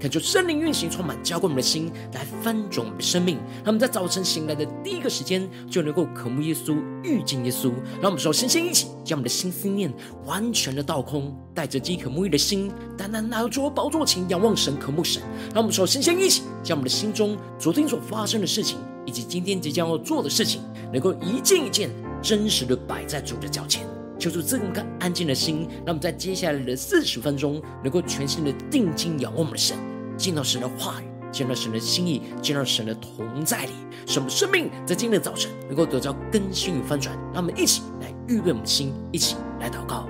恳求圣灵运行，充满浇灌我们的心，来翻转我们的生命。让我们在早晨醒来的第一个时间，就能够渴慕耶稣、遇见耶稣。让我们首先先一起将我们的心思念完全的倒空，带着饥渴沐浴的心，单单拿出宝座前仰望神、渴慕神。让我们首先先一起将我们的心中昨天所发生的事情，以及今天即将要做的事情，能够一件一件真实的摆在主的脚前。求主赐我们安静的心，让我们在接下来的四十分钟，能够全心的定睛仰望我们的神，见到神的话语，见到神的心意，见到神的同在里，使我们生命在今天的早晨能够得到更新与翻转。让我们一起来预备我们的心，一起来祷告。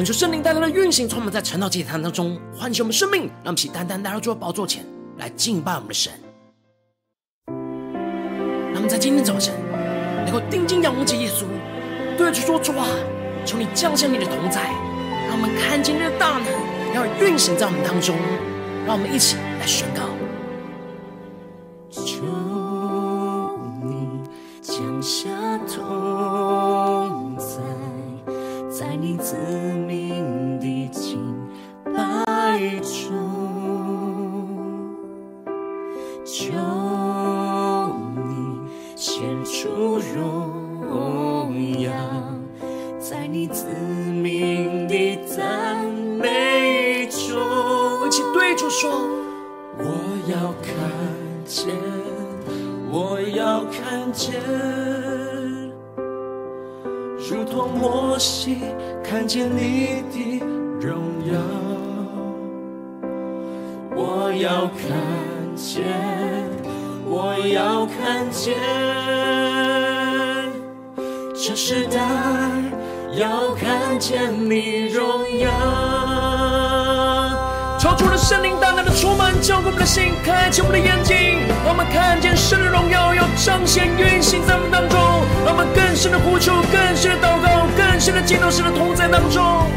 恳求圣灵带来的运行，充满在晨祷祭坛当中，唤醒我们生命，让我们起单单来到主的宝座前来敬拜我们的神。让我们在今天早晨能够定睛仰望起耶稣，对主说：“主啊，求你降下你的同在，让我们看见你的大能要运行在我们当中。”让我们一起来宣告。道事的同在当中，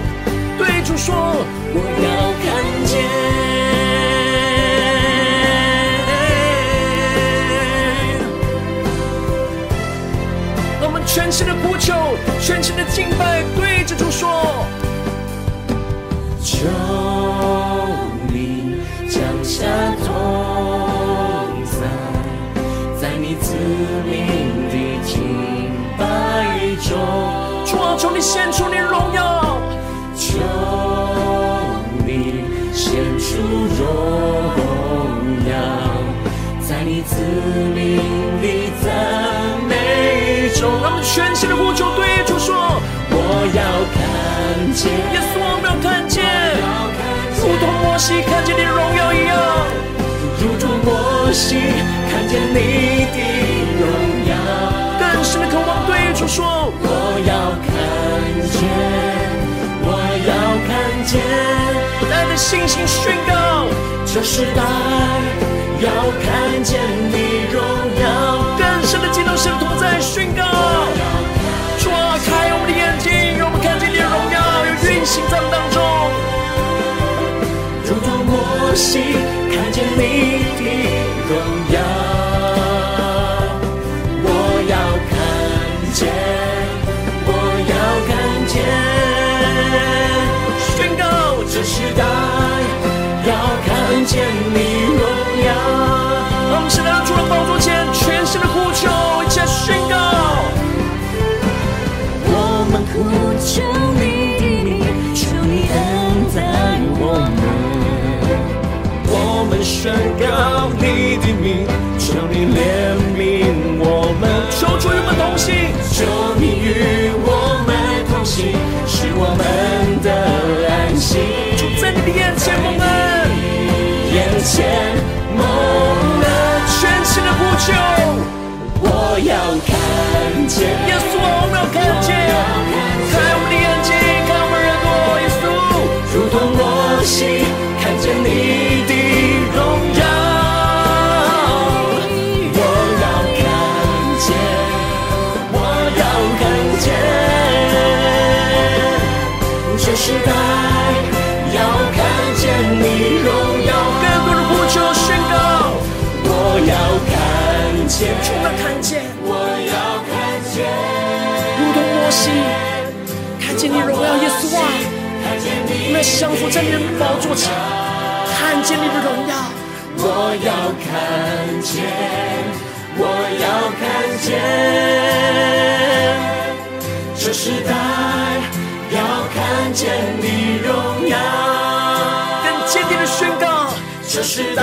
对主说：“我要看见。”让我们全城的呼求，全城的敬拜。献出你荣耀，求你献出荣耀，在你子民里赞美中。让我们全新的呼求，对主说：我要看见耶稣，我没有看见，如同摩西看见你荣耀一样，如同摩西看见你的荣耀。更深的渴望，对主说：我要看。前，我要看见。带着信心宣告，这时代要看见你荣耀。更深的激督圣徒在宣告，抓开我们的眼睛，让我们看见你的荣耀，要运行在我们当中，如同摩西看见你。宣告你的名，求你怜悯我们，求主与我们同行，求你与我们同行，是我们的安息。在你的眼前，蒙恩。眼前，蒙恩。全新的呼求，我要看见耶稣。降服在你的宝座前，看见你的荣耀。我要看见，我要看见，这时代要看见你荣耀，更坚定的宣告，这时代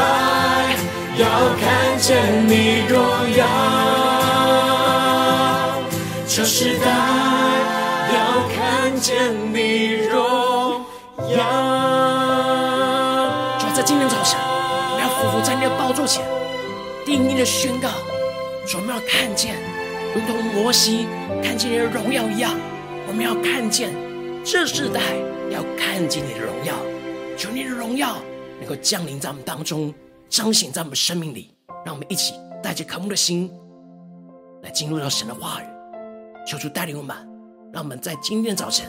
要看见你荣耀，这时代要看见你荣耀。就在今天早上，我们要俯伏在你的宝座前，定义的宣告，我们要看见，如同摩西看见你的荣耀一样，我们要看见这世代要看见你的荣耀，求你的荣耀能够降临在我们当中，彰显在我们生命里，让我们一起带着渴慕的心来进入到神的话语，求主带领我们，让我们在今天早晨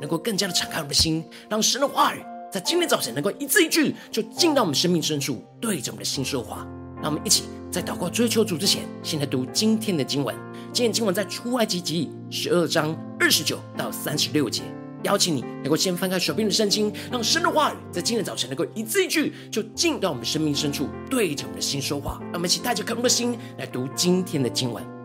能够更加的敞开我们的心，让神的话语。在今天早晨，能够一字一句就进到我们生命深处，对着我们的心说话。让我们一起在祷告追求主之前，先来读今天的经文。今天经文在出埃及记十二章二十九到三十六节。邀请你能够先翻开手边的圣经，让神的话语在今天早晨能够一字一句就进到我们生命深处，对着我们的心说话。让我们一起带着渴慕的心来读今天的经文。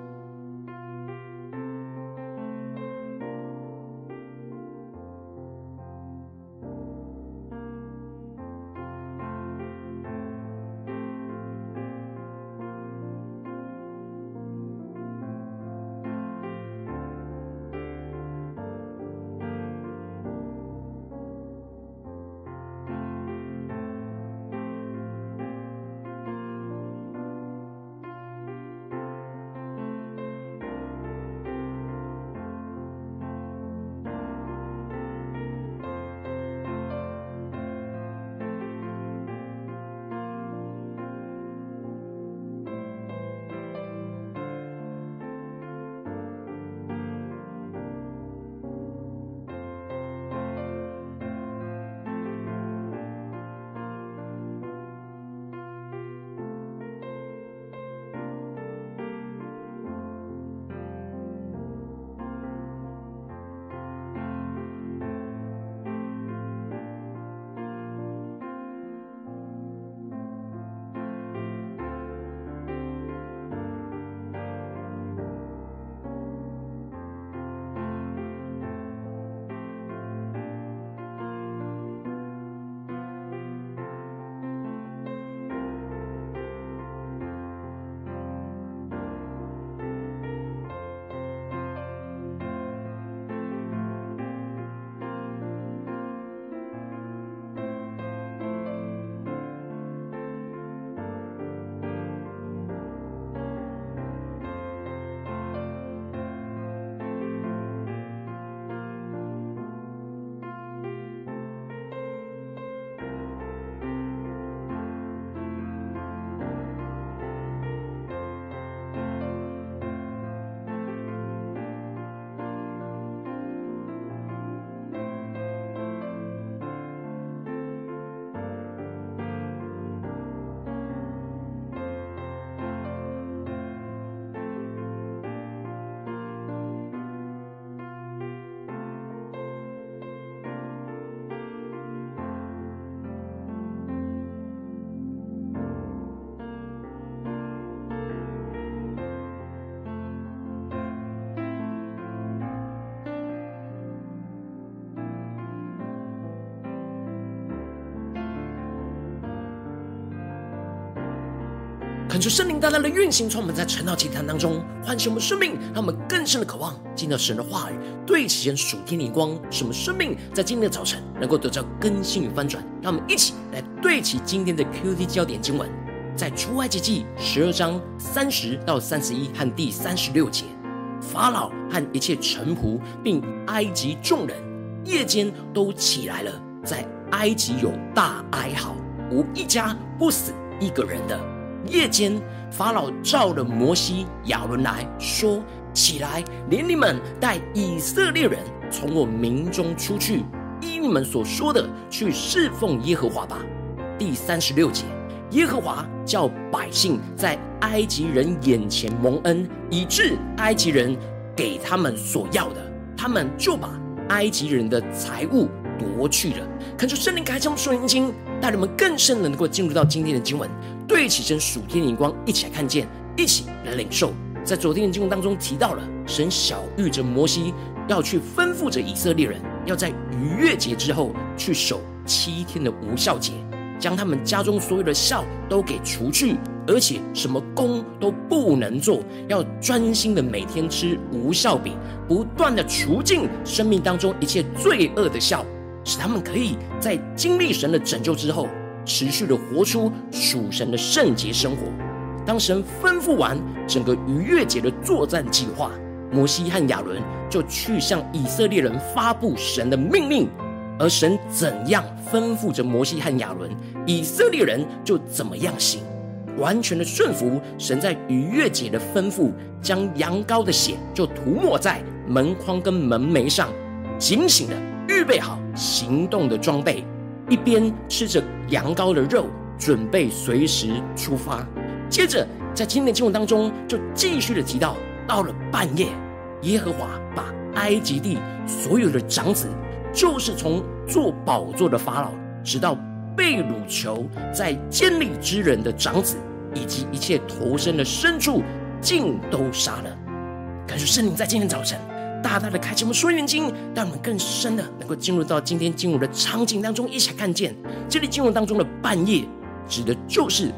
求圣灵大大的运行，从我们在晨祷祭坛当中唤醒我们生命，让我们更深的渴望进到神的话语，对齐神属天的光，使我们生命在今天的早晨能够得到更新与翻转。让我们一起来对齐今天的 QT 焦点经文，在出埃及记十二章三十到三十一和第三十六节，法老和一切臣仆，并埃及众人，夜间都起来了，在埃及有大哀号，无一家不死一个人的。夜间，法老召了摩西、亚伦来说：“起来，连你们带以色列人从我民中出去，依你们所说的去侍奉耶和华吧。”第三十六节，耶和华叫百姓在埃及人眼前蒙恩，以致埃及人给他们所要的，他们就把埃及人的财物夺去了。恳求圣灵开启属灵经，带领我们更深的能够进入到今天的经文。对起神属天的眼光，一起来看见，一起来领受。在昨天的经文当中提到了，神晓諭着摩西要去吩咐着以色列人，要在逾越节之后去守七天的无效节，将他们家中所有的孝都给除去，而且什么工都不能做，要专心的每天吃无效饼，不断的除尽生命当中一切罪恶的孝，使他们可以在经历神的拯救之后。持续的活出属神的圣洁生活。当神吩咐完整个逾越节的作战计划，摩西和亚伦就去向以色列人发布神的命令。而神怎样吩咐着摩西和亚伦，以色列人就怎么样行，完全的顺服神在逾越节的吩咐，将羊羔的血就涂抹在门框跟门楣上，警醒的预备好行动的装备。一边吃着羊羔的肉，准备随时出发。接着，在今天的经文当中，就继续的提到，到了半夜，耶和华把埃及地所有的长子，就是从坐宝座的法老，直到被掳囚在监里之人的长子，以及一切头生的牲畜，尽都杀了。感谢圣灵在今天早晨。大大的开启我们属灵经，让我们更深的能够进入到今天经文的场景当中，一起来看见这里经文当中的半夜，指的就是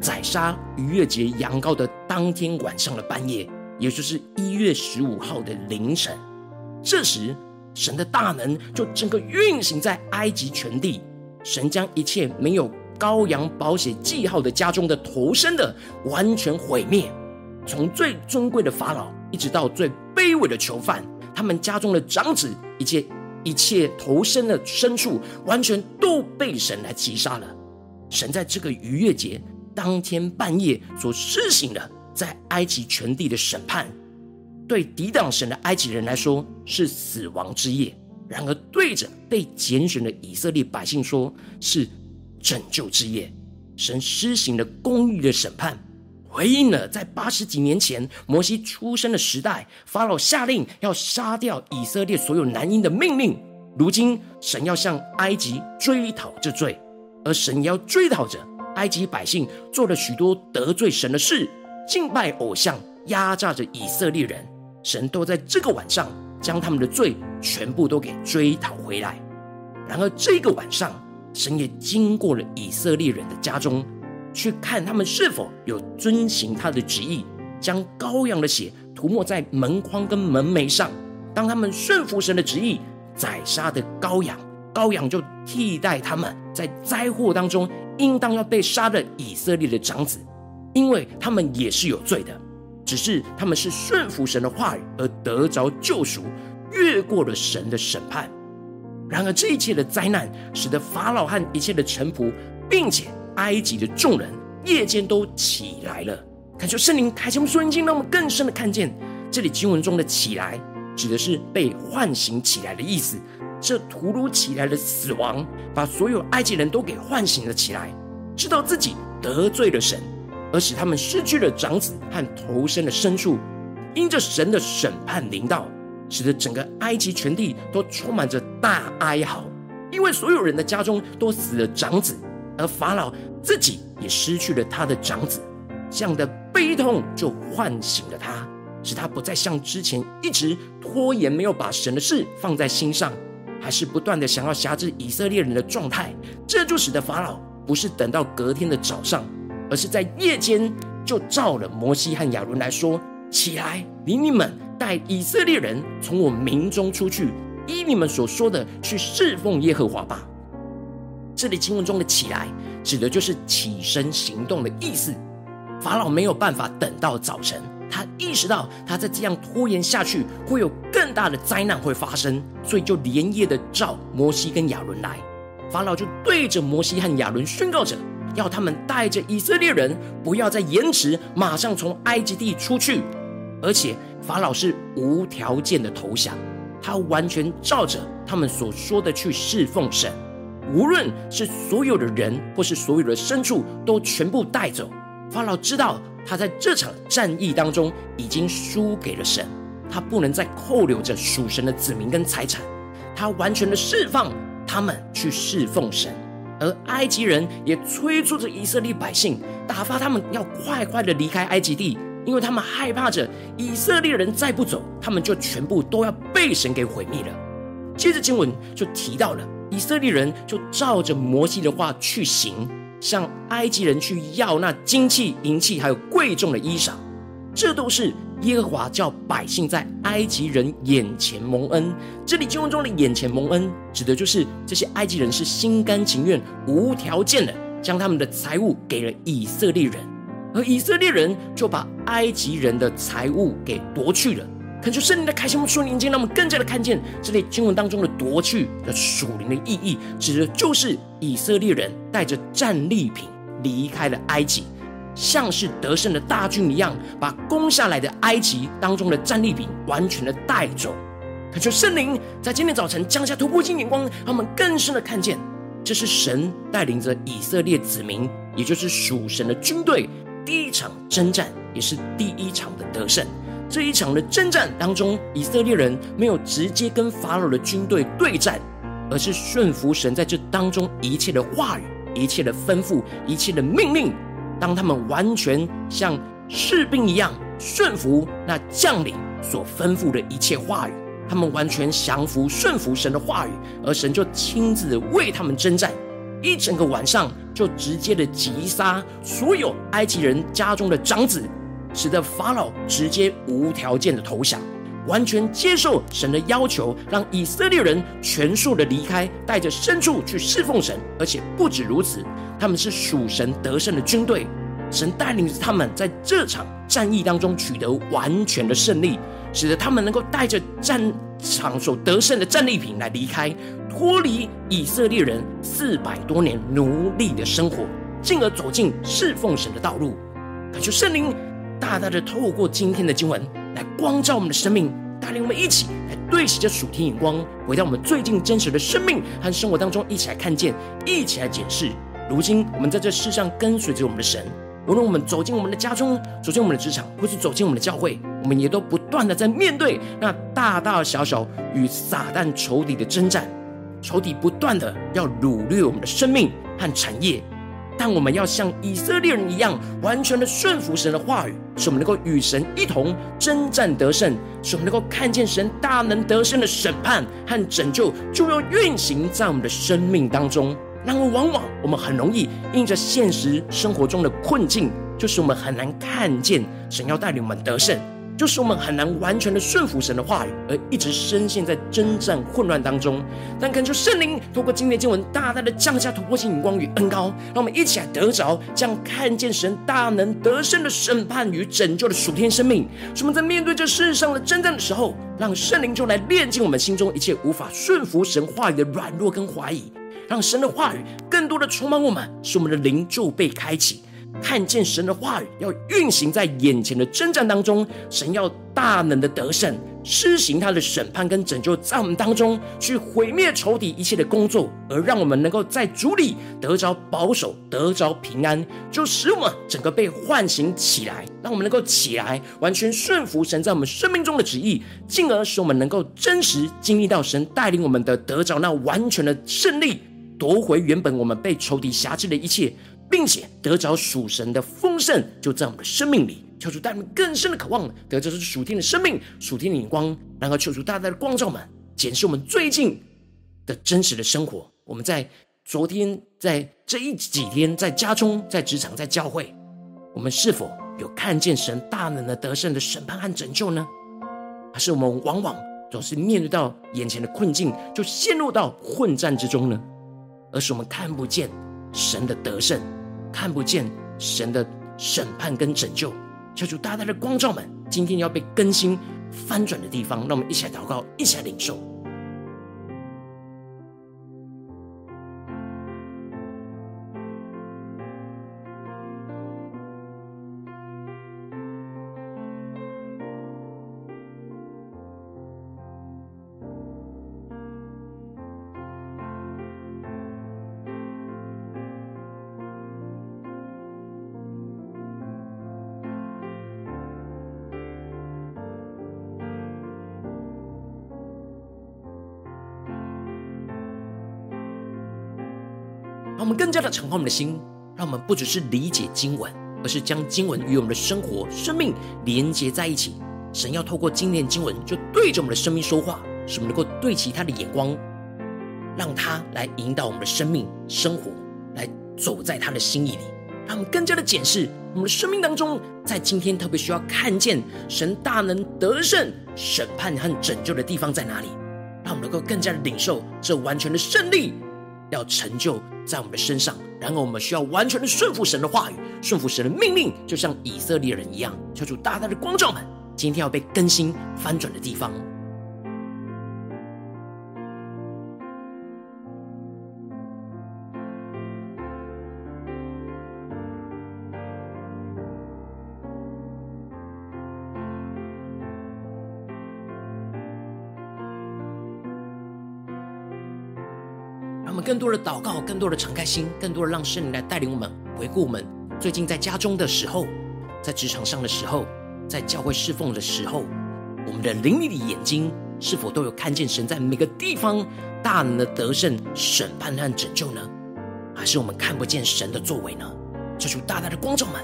宰杀逾越节羊羔的当天晚上的半夜，也就是一月十五号的凌晨。这时，神的大能就整个运行在埃及全地，神将一切没有羔羊保血记号的家中的头身的完全毁灭，从最尊贵的法老，一直到最卑微的囚犯，他们家中的长子，一切一切投身的牲畜，完全都被神来击杀了。神在这个逾越节当天半夜所施行的，在埃及全地的审判，对抵挡神的埃及人来说是死亡之夜；然而对着被拣选的以色列百姓说，是拯救之夜。神施行了公义的审判。回应了在八十几年前摩西出生的时代，法老下令要杀掉以色列所有男婴的命令。如今神要向埃及追讨这罪，而神要追讨着埃及百姓做了许多得罪神的事，敬拜偶像，压榨着以色列人。神都在这个晚上将他们的罪全部都给追讨回来。然而这个晚上，神也经过了以色列人的家中。去看他们是否有遵行他的旨意，将羔羊的血涂抹在门框跟门楣上。当他们顺服神的旨意，宰杀的羔羊，羔羊就替代他们在灾祸当中应当要被杀的以色列的长子，因为他们也是有罪的，只是他们是顺服神的话语而得着救赎，越过了神的审判。然而这一切的灾难，使得法老和一切的臣仆，并且。埃及的众人夜间都起来了，恳求圣灵开启我们属灵经，让我们更深的看见这里经文中的“起来”指的是被唤醒起来的意思。这突如其来的死亡，把所有埃及人都给唤醒了起来，知道自己得罪了神，而使他们失去了长子和头生的牲畜。因着神的审判临到，使得整个埃及全地都充满着大哀嚎，因为所有人的家中都死了长子。而法老自己也失去了他的长子，这样的悲痛就唤醒了他，使他不再像之前一直拖延，没有把神的事放在心上，还是不断的想要辖制以色列人的状态。这就使得法老不是等到隔天的早上，而是在夜间就召了摩西和亚伦来说：“起来，领你们带以色列人从我民中出去，依你们所说的去侍奉耶和华吧。”这里经文中的“起来”指的就是起身行动的意思。法老没有办法等到早晨，他意识到他再这样拖延下去，会有更大的灾难会发生，所以就连夜的召摩西跟亚伦来。法老就对着摩西和亚伦宣告着，要他们带着以色列人不要再延迟，马上从埃及地出去。而且法老是无条件的投降，他完全照着他们所说的去侍奉神，无论是所有的人或是所有的牲畜，都全部带走。法老知道，他在这场战役当中已经输给了神，他不能再扣留着属神的子民跟财产，他完全的释放他们去侍奉神，而埃及人也催促着以色列百姓，打发他们要快快的离开埃及地，因为他们害怕着以色列人再不走，他们就全部都要被神给毁灭了。接着经文就提到了以色列人就照着摩西的话去行。向埃及人去要那金器、银器，还有贵重的衣裳，这都是耶和华叫百姓在埃及人眼前蒙恩。这里经文中的“眼前蒙恩”，指的就是这些埃及人是心甘情愿、无条件的将他们的财物给了以色列人，而以色列人就把埃及人的财物给夺去了。恳求圣灵的开启我们属灵，让我们更加的看见这类经文当中的夺去的属灵的意义，指的就是以色列人带着战利品离开了埃及，像是得胜的大军一样，把攻下来的埃及当中的战利品完全的带走。恳求圣灵在今天早晨降下突破性眼光，让我们更深的看见，这是神带领着以色列子民，也就是属神的军队，第一场征战，也是第一场的得胜。这一场的征战当中，以色列人没有直接跟法老的军队对战，而是顺服神在这当中一切的话语、一切的吩咐、一切的命令。当他们完全像士兵一样顺服那将领所吩咐的一切话语，他们完全降服顺服神的话语，而神就亲自为他们征战，一整个晚上就直接的击杀所有埃及人家中的长子。使得法老直接无条件的投降，完全接受神的要求，让以色列人全数的离开，带着牲畜去侍奉神。而且不止如此，他们是属神得胜的军队，神带领着他们在这场战役当中取得完全的胜利，使得他们能够带着战场所得胜的战利品来离开，脱离以色列人四百多年奴隶的生活，进而走进侍奉神的道路。感谢圣灵。大大的透过今天的经文来光照我们的生命，带领我们一起来对齐这属天眼光，回到我们最近真实的生命和生活当中，一起来看见，一起来检视。如今我们在这世上跟随着我们的神，无论我们走进我们的家中，走进我们的职场，或是走进我们的教会，我们也都不断的在面对那大大小小与撒旦仇敌的征战，仇敌不断的要掳掠我们的生命和产业。但我们要像以色列人一样，完全的顺服神的话语，使我们能够与神一同征战得胜，使我们能够看见神大能得胜的审判和拯救，就要运行在我们的生命当中。然而，往往我们很容易因着现实生活中的困境，就是我们很难看见神要带领我们得胜。就是我们很难完全的顺服神的话语，而一直深陷在征战混乱当中。但恳求圣灵透过今天经文，大大的降下突破性眼光与恩膏，让我们一起来得着这样看见神大能得胜的审判与拯救的属天生命。使我们在面对这世上的征战的时候，让圣灵就来炼净我们心中一切无法顺服神话语的软弱跟怀疑，让神的话语更多的充满我们，使我们的灵就被开启。看见神的话语要运行在眼前的征战当中，神要大能的得胜，施行他的审判跟拯救在我们当中，去毁灭仇敌一切的工作，而让我们能够在主里得着保守，得着平安，就使我们整个被唤醒起来，让我们能够起来，完全顺服神在我们生命中的旨意，进而使我们能够真实经历到神带领我们的得着那完全的胜利，夺回原本我们被仇敌辖制的一切。并且得着属神的丰盛，就在我们的生命里，求主带我们更深的渴望，得着这属天的生命、属天的眼光，然后求主大大的光照们，检视我们最近的真实的生活。我们在昨天，在这一几天，在家中、在职场、在教会，我们是否有看见神大能的得胜的审判和拯救呢？还是我们往往总是面对到眼前的困境，就陷入到混战之中呢？而是我们看不见神的得胜，看不见神的审判跟拯救。求主大大的光照们，今天要被更新翻转的地方，让我们一起来祷告，一起来领受。敞开我们的心，让我们不只是理解经文，而是将经文与我们的生活、生命连接在一起。神要透过今天经文，就对着我们的生命说话，使我们能够对齐他的眼光，让他来引导我们的生命、生活，来走在他的心意里。让我们更加的检视我们的生命当中，在今天特别需要看见神大能得胜、审判和拯救的地方在哪里，让我们能够更加的领受这完全的胜利。要成就在我们的身上，然后我们需要完全的顺服神的话语，顺服神的命令，就像以色列人一样，求主大大的光照们，今天要被更新翻转的地方。更多的祷告，更多的敞开心，更多的让圣灵来带领我们回顾我们最近在家中的时候，在职场上的时候，在教会侍奉的时候，我们的灵里的眼睛是否都有看见神在每个地方大能的得胜、审判和拯救呢？还是我们看不见神的作为呢？这就大大的光照们，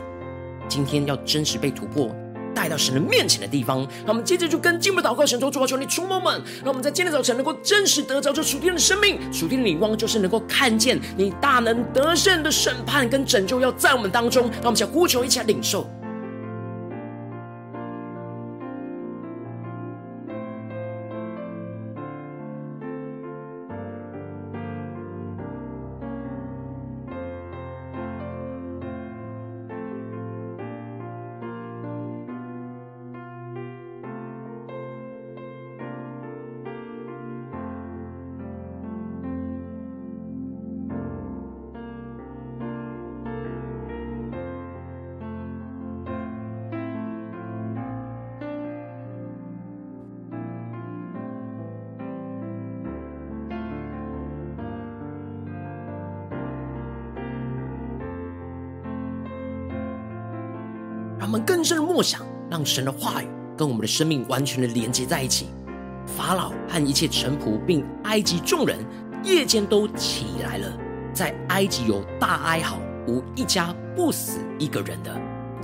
今天要真实被突破。带到神的面前的地方，那我们接着就跟进步祷告，神说：主啊，求你触摸我们，让我们在今天早晨能够真实得着这属天的生命，属天的领光，就是能够看见你大能得胜的审判跟拯救要在我们当中，让我们想呼求，一起领受。我们更深的默想，让神的话语跟我们的生命完全的连接在一起。法老和一切臣仆，并埃及众人，夜间都起来了，在埃及有大哀嚎，无一家不死一个人的。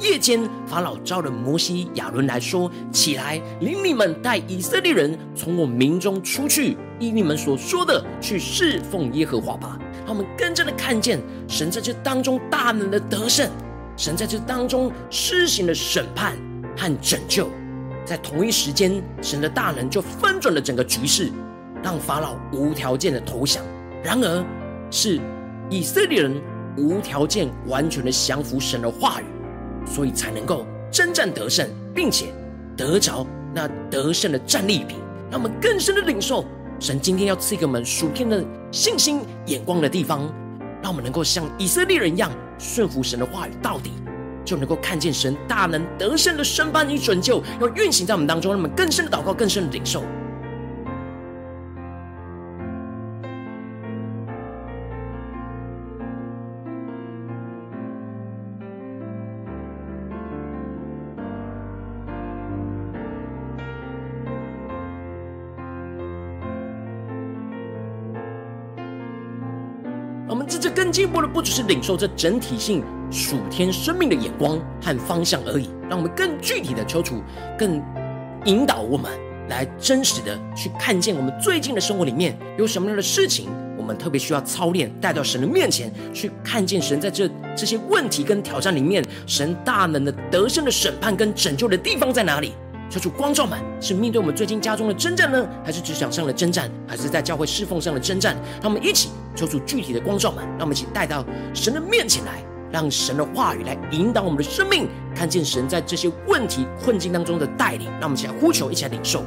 夜间，法老召了摩西、亚伦来说：“起来，领你们带以色列人从我民中出去，依你们所说的去侍奉耶和华吧。”让我们更加的看见神在这当中大能的得胜。神在这当中施行了审判和拯救，在同一时间，神的大能就翻转了整个局势，让法老无条件的投降。然而，是以色列人无条件、完全的降服神的话语，所以才能够征战得胜，并且得着那得胜的战利品。让我们更深的领受神今天要赐给我们属天的信心眼光的地方。让我们能够像以色列人一样顺服神的话语到底，就能够看见神大能得胜的身般与拯救要运行在我们当中，让我们更深的祷告，更深的领受。进步的，不只是领受这整体性属天生命的眼光和方向而已，让我们更具体的求主，更引导我们来真实的去看见我们最近的生活里面有什么样的事情，我们特别需要操练，带到神的面前去看见神在这这些问题跟挑战里面，神大能的得胜的审判跟拯救的地方在哪里？求主光照们，是面对我们最近家中的征战呢，还是职场上的征战，还是在教会侍奉上的征战？让我们一起抽出具体的光照们，让我们一起带到神的面前来，让神的话语来引导我们的生命，看见神在这些问题困境当中的带领。让我们一起来呼求，一起来领受。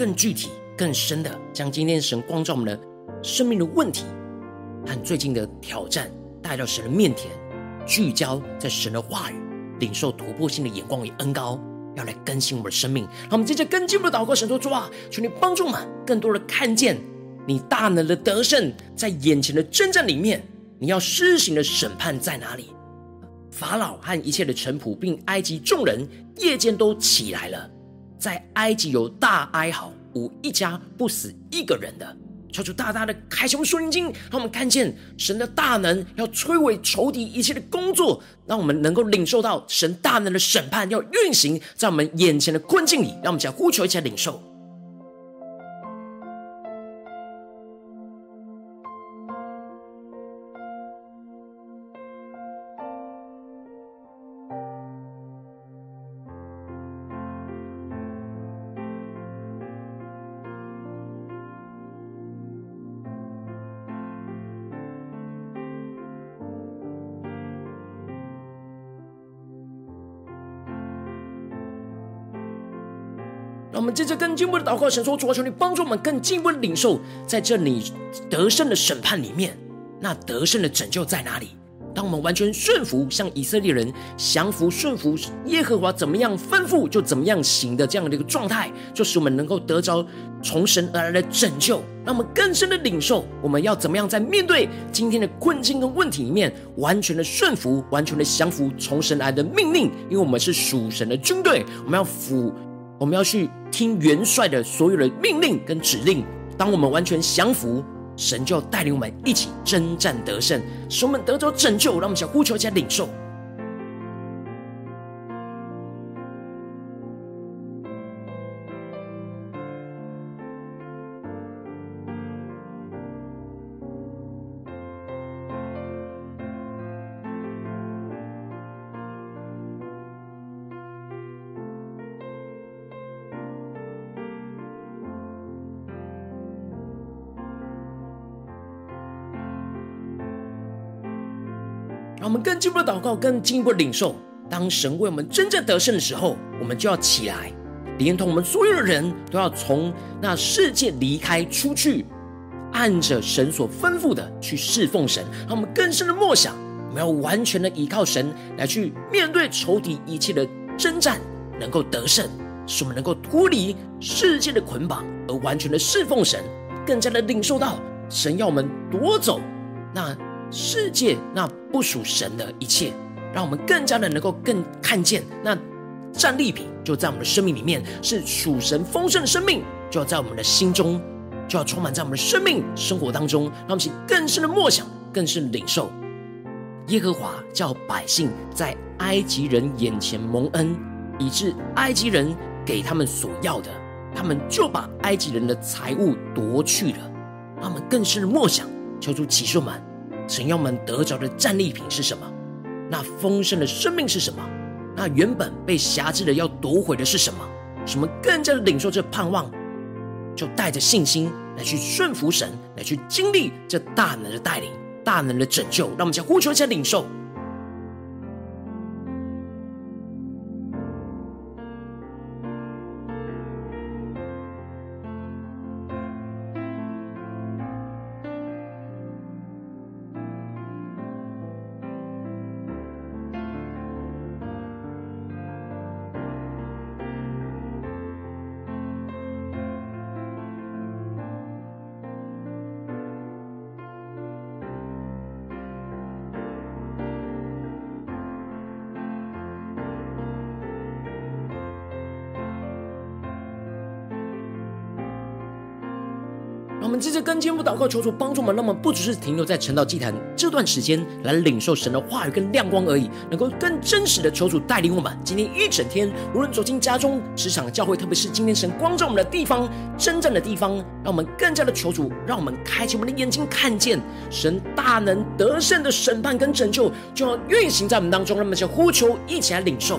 更具体、更深的，将今天神光照我们的生命的问题和最近的挑战带到神的面前，聚焦在神的话语，领受突破性的眼光与恩膏，要来更新我们的生命。让我们接着更进一步的祷告，神说：主啊，求你帮助我们更多的看见你大能的得胜在眼前的征战里面，你要施行的审判在哪里？法老和一切的臣仆，并埃及众人夜间都起来了。在埃及有大哀嚎，无一家不死一个人的。求主大大的开启我们属灵经，让我们看见神的大能要摧毁仇敌一切的工作，让我们能够领受到神大能的审判要运行在我们眼前的困境里。让我们讲呼求，一起来领受。我们接着更进一步的祷告，神说：主啊，求你帮助我们更进一步的领受，在这里得胜的审判里面，那得胜的拯救在哪里？当我们完全顺服，像以色列人降服顺服耶和华，怎么样吩咐就怎么样行的这样的一个状态，就是我们能够得着从神而来的拯救。让我们更深的领受，我们要怎么样在面对今天的困境跟问题里面，完全的顺服，完全的降服从神来的命令，因为我们是属神的军队，我们要服。我们要去听元帅的所有的命令跟指令。当我们完全降服，神就带领我们一起征战得胜，使我们得着拯救。让我们想呼求一下领受。们更进一步的祷告，更进一步的领受。当神为我们真正得胜的时候，我们就要起来，连同我们所有的人都要从那世界离开出去，按着神所吩咐的去侍奉神。让我们更深的默想，我们要完全的依靠神来去面对仇敌一切的征战，能够得胜，使我们能够脱离世界的捆绑，而完全的侍奉神，更加的领受到神要我们夺走那。世界那不属神的一切，让我们更加的能够更看见那战利品就在我们的生命里面，是属神丰盛的生命，就要在我们的心中，就要充满在我们的生命生活当中，让我们去更深的默想，更深领受。耶和华叫百姓在埃及人眼前蒙恩，以致埃及人给他们所要的，他们就把埃及人的财物夺去了。他们更深的默想，求主启示我们。神要我们得着的战利品是什么？那丰盛的生命是什么？那原本被辖制的要夺回的是什么？什么更加的领受这盼望，就带着信心来去顺服神，来去经历这大能的带领、大能的拯救。让我们先呼求一下领受。们接着跟进步祷告，求主帮助我们，让我们不只是停留在晨祷祭坛这段时间来领受神的话语跟亮光而已，能够更真实的求主带领我们。今天一整天，无论走进家中、职场、教会，特别是今天神光照我们的地方，真正的地方，让我们更加的求主，让我们开启我们的眼睛，看见神大能得胜的审判跟拯救就要运行在我们当中。让我们先呼求，一起来领受。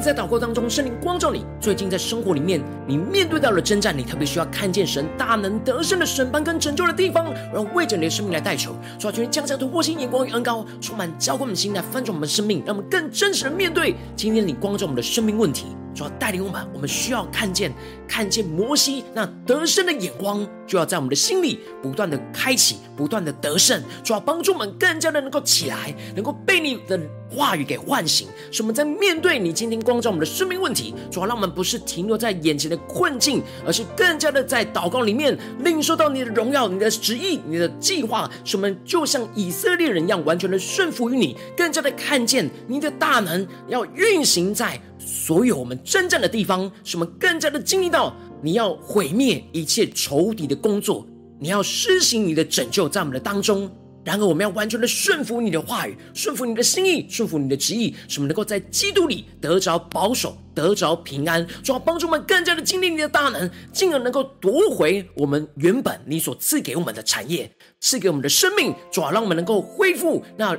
在祷告当中，圣灵光照你，最近在生活里面，你面对到了征战，你特别需要看见神大能得胜的审判跟拯救的地方，然后为着你的生命来代求，求主将这样突破性眼光与恩膏充满浇灌我们心态翻转我们的生命，让我们更真实的面对今天你光照我们的生命。问题。主要带领我们，我们需要看见，看见摩西那得胜的眼光，就要在我们的心里不断的开启，不断的得胜。主要帮助我们更加的能够起来，能够被你的话语给唤醒，使我们在面对你今天光照我们的生命问题，主要让我们不是停留在眼前的困境，而是更加的在祷告里面领受到你的荣耀、你的旨意、你的计划，使我们就像以色列人一样，完全的顺服于你，更加的看见你的大能要运行在。所有我们征战的地方，使我们更加的经历到你要毁灭一切仇敌的工作，你要施行你的拯救在我们的当中。然而，我们要完全的顺服你的话语，顺服你的心意，顺服你的旨意，使我们能够在基督里得着保守，得着平安。主要帮助我们更加的经历你的大能，进而能够夺回我们原本你所赐给我们的产业，赐给我们的生命。主要让我们能够恢复那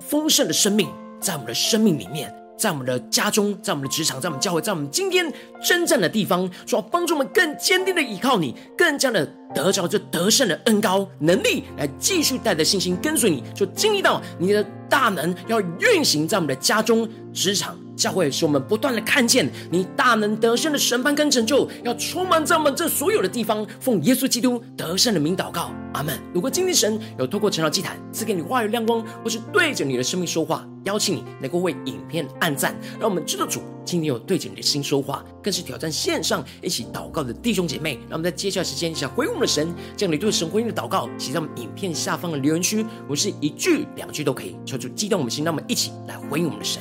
丰盛的生命，在我们的生命里面。在我们的家中，在我们的职场，在我们教会，在我们今天真正的地方，主要帮助我们更坚定的依靠你，更加的得着这得胜的恩高能力，来继续带着信心跟随你，就经历到你的大能要运行在我们的家中、职场。教会使我们不断的看见你大能得胜的审判跟拯救，要充满在我们这所有的地方。奉耶稣基督得胜的名祷告，阿门。如果今天神有透过晨祷祭坛赐给你话语亮光，或是对着你的生命说话，邀请你能够为影片按赞，让我们知道主今天有对着你的心说话，更是挑战线上一起祷告的弟兄姐妹。让我们在接下来时间一起回应我们的神，将你对神回应的祷告写在我们影片下方的留言区，我是一句两句都可以，求主激动我们的心，让我们一起来回应我们的神。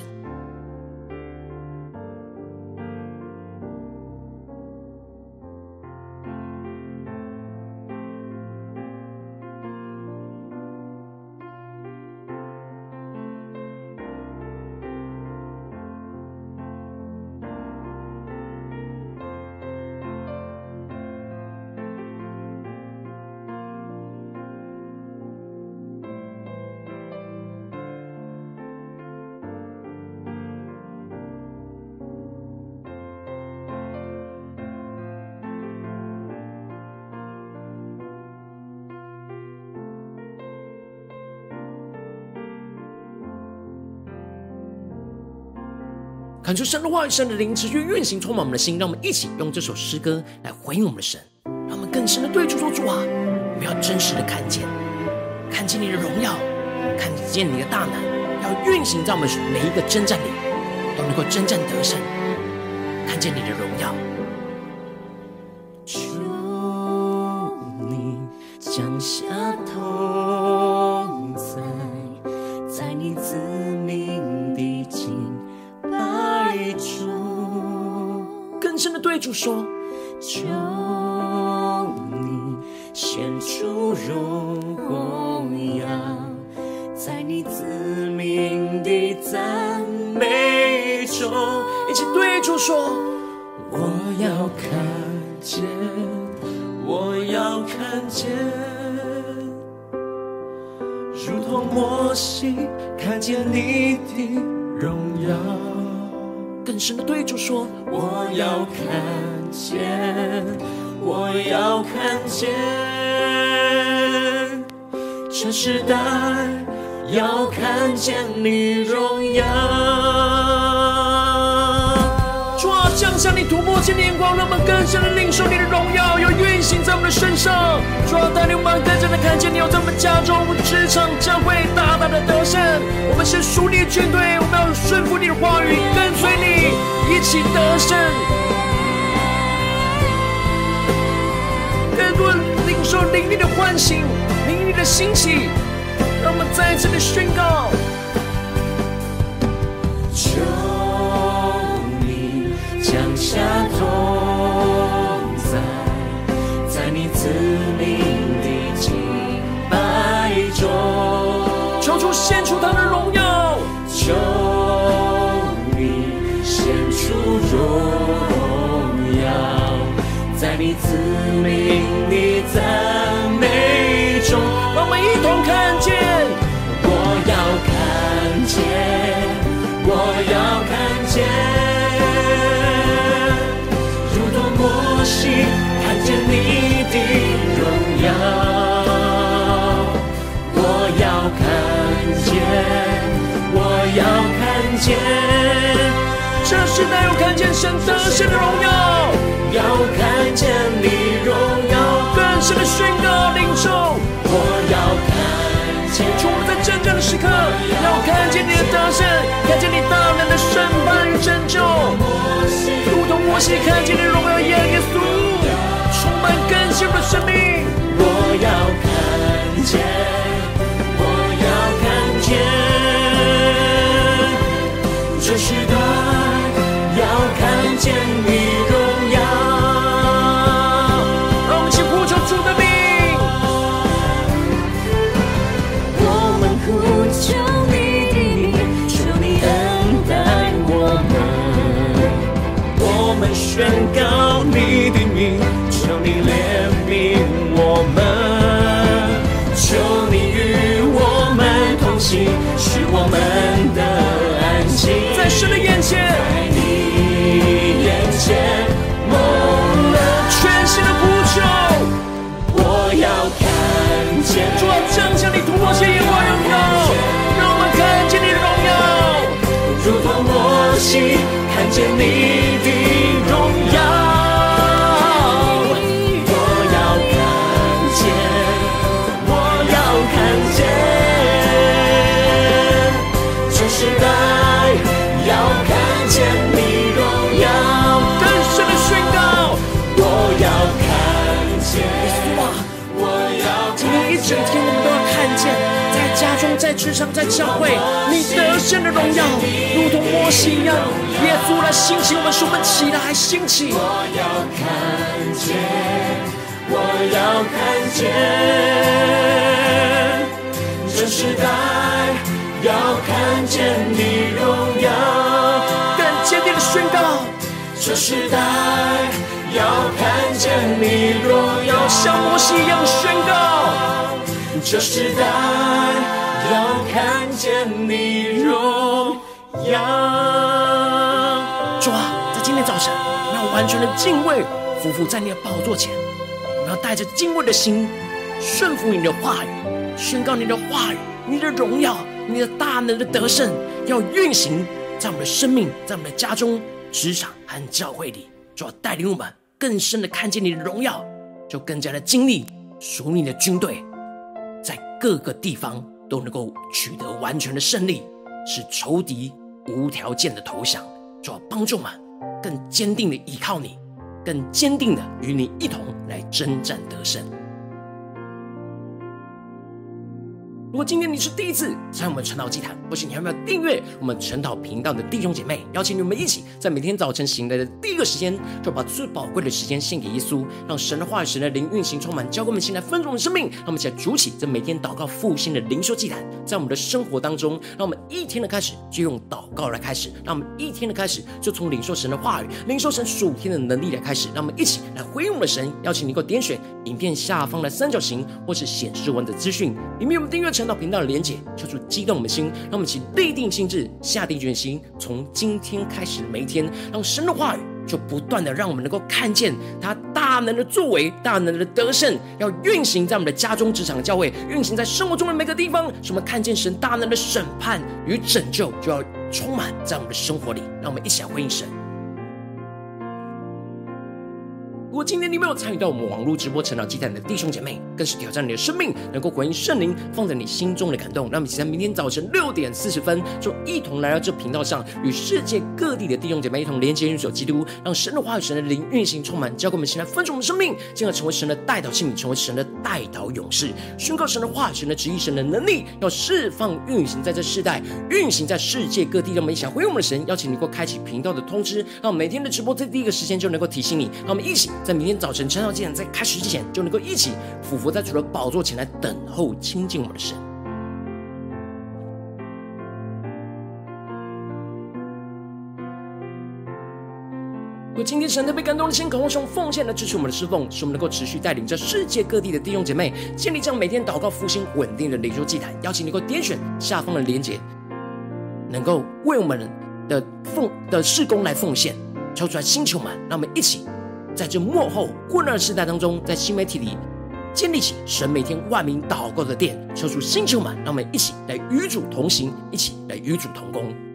求神的话语，神的灵持续运行，充满我们的心。让我们一起用这首诗歌来回应我们的神，让我们更深的对主说主啊，我们要真实的看见，看见你的荣耀，看见你的大能，要运行在我们每一个征战里，都能够征战得胜，看见你的荣耀。更深的对主说：求你献出荣耀，在你子民的赞美中，一起对主说：我要看见，我要看见。如同摩西看见你的荣耀，更深的对主说：我要看见，我要看见，这时代要看见你荣耀。突破性的眼光，让我们更深的领受你的荣耀，要运行在我们的身上。主啊，带领我们更加的看见你，要在我们家中、职场、将会大大的得胜。我们是属你的军队，我们要顺服你的话语，跟随你，一起得胜。更多领受灵力的唤醒，灵力的兴起，让我们再一次的宣告。下同在，在你子民的敬拜中，求主献出他的荣耀，求你献出荣耀，在你子民的赞时代要看见神得胜的荣耀，要看见你荣耀，更深的宣告领受，我要看见，主在真正的时刻，要看见你的得胜，看见你大能的审判与拯救，如同摩西看见你荣耀耶耶稣。更新的生命，我要看见，看见你的时常，在教会，你得胜的荣耀，如同摩西一样，耶稣来兴起我们，使我们起来兴起。我要看见，我要看见，这时代要看见你荣耀，更坚定的宣告，这时代要看见你荣耀，像摩西一样宣告，这时代。要看见你荣耀，主啊，在今天早晨，我们要完全的敬畏，俯伏在你的宝座前，我们要带着敬畏的心，顺服你的话语，宣告你的话语，你的荣耀，你的大能的得胜，要运行在我们的生命，在我们的家中、职场和教会里。主啊，带领我们更深的看见你的荣耀，就更加的经历属你的军队，在各个地方。都能够取得完全的胜利，使仇敌无条件的投降，就要帮助们更坚定的依靠你，更坚定的与你一同来征战得胜。如果今天你是第一次在我们晨祷祭坛，或是你还没有订阅我们晨祷频道的弟兄姐妹，邀请你们一起在每天早晨醒来的第一个时间，就把最宝贵的时间献给耶稣，让神的话语、神的灵运行充满，交给我们现在丰盛的生命。让我们一起来筑起这每天祷告复兴的灵修祭坛，在我们的生活当中，让我们一天的开始就用祷告来开始，让我们一天的开始就从领受神的话语、领受神属天的能力来开始。让我们一起来回应我们的神，邀请你给我点选影片下方的三角形，或是显示文的资讯，里面有我们订阅成到频道的连结，求主激动我们的心，让我们一起立定心志，下定决心，从今天开始的每一天，让神的话语就不断的让我们能够看见他大能的作为，大能的得胜，要运行在我们的家中、职场、教会，运行在生活中的每个地方，什么看见神大能的审判与拯救，就要充满在我们的生活里。让我们一起来回应神。如果今天你没有参与到我们网络直播成长祭坛的弟兄姐妹，更是挑战你的生命，能够回应圣灵放在你心中的感动。让我们一起在明天早晨六点四十分，就一同来到这频道上，与世界各地的弟兄姐妹一同连接、运手基督，让神的话语、神的灵运行充满，交给我们，现在分盛我们生命，进而成为神的代祷器皿，成为神的代祷勇士，宣告神的话语、神的旨意、神的能力，要释放运行在这世代，运行在世界各地。让我们一起回应我们的神，邀请你过开启频道的通知，让每天的直播在第一个时间就能够提醒你。让我们一起。在明天早晨晨祷祭坛在开始之前，就能够一起俯伏在主的宝座前来等候亲近我们的神。如果今天神特别感动的心，渴望用奉献来支持我们的侍奉，使我们能够持续带领着世界各地的弟兄姐妹建立这样每天祷告复兴稳定的灵修祭坛。邀请你能够点选下方的连结，能够为我们的奉的事工来奉献，抽出来星球们，让我们一起。在这幕后混乱的时代当中，在新媒体里建立起神每天万名祷告的殿，抽出星球们，让我们一起来与主同行，一起来与主同工。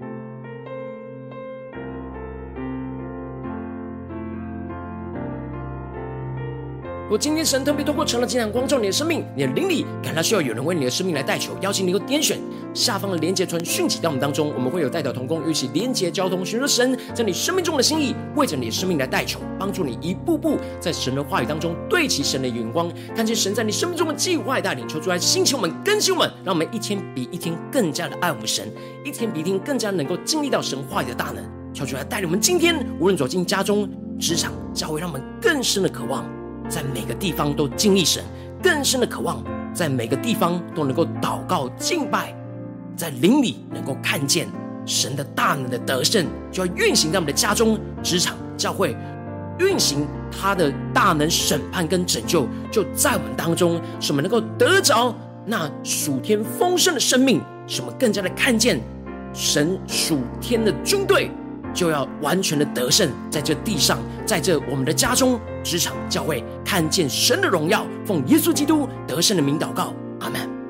如果今天神特别透过晨祷祭坛光照你的生命，你的灵里感到需要有人为你的生命来代求，邀请你能够点选下方的连结传讯息到我们当中，我们会有代表同工，一起连结交通，寻求神在你生命中的心意，为着你的生命来代求，帮助你一步步在神的话语当中对齐神的眼光，看见神在你生命中的计划带领，求出来兴起我们更新我们，让我们一天比一天更加的爱我们神，一天比一天更加能够经历到神话语的大能，求出来带领我们今天无论走进家中、职场、教会，让我们更深的渴望。在每个地方都经历神更深的渴望，在每个地方都能够祷告敬拜，在灵里能够看见神的大能的得胜，就要运行在我们的家中、职场、教会，运行他的大能审判跟拯救，就在我们当中，使我们能够得着那属天丰盛的生命，使我们更加的看见神属天的军队。就要完全的得胜，在这地上，在这我们的家中、职场、教会，看见神的荣耀，奉耶稣基督得胜的名祷告，阿门。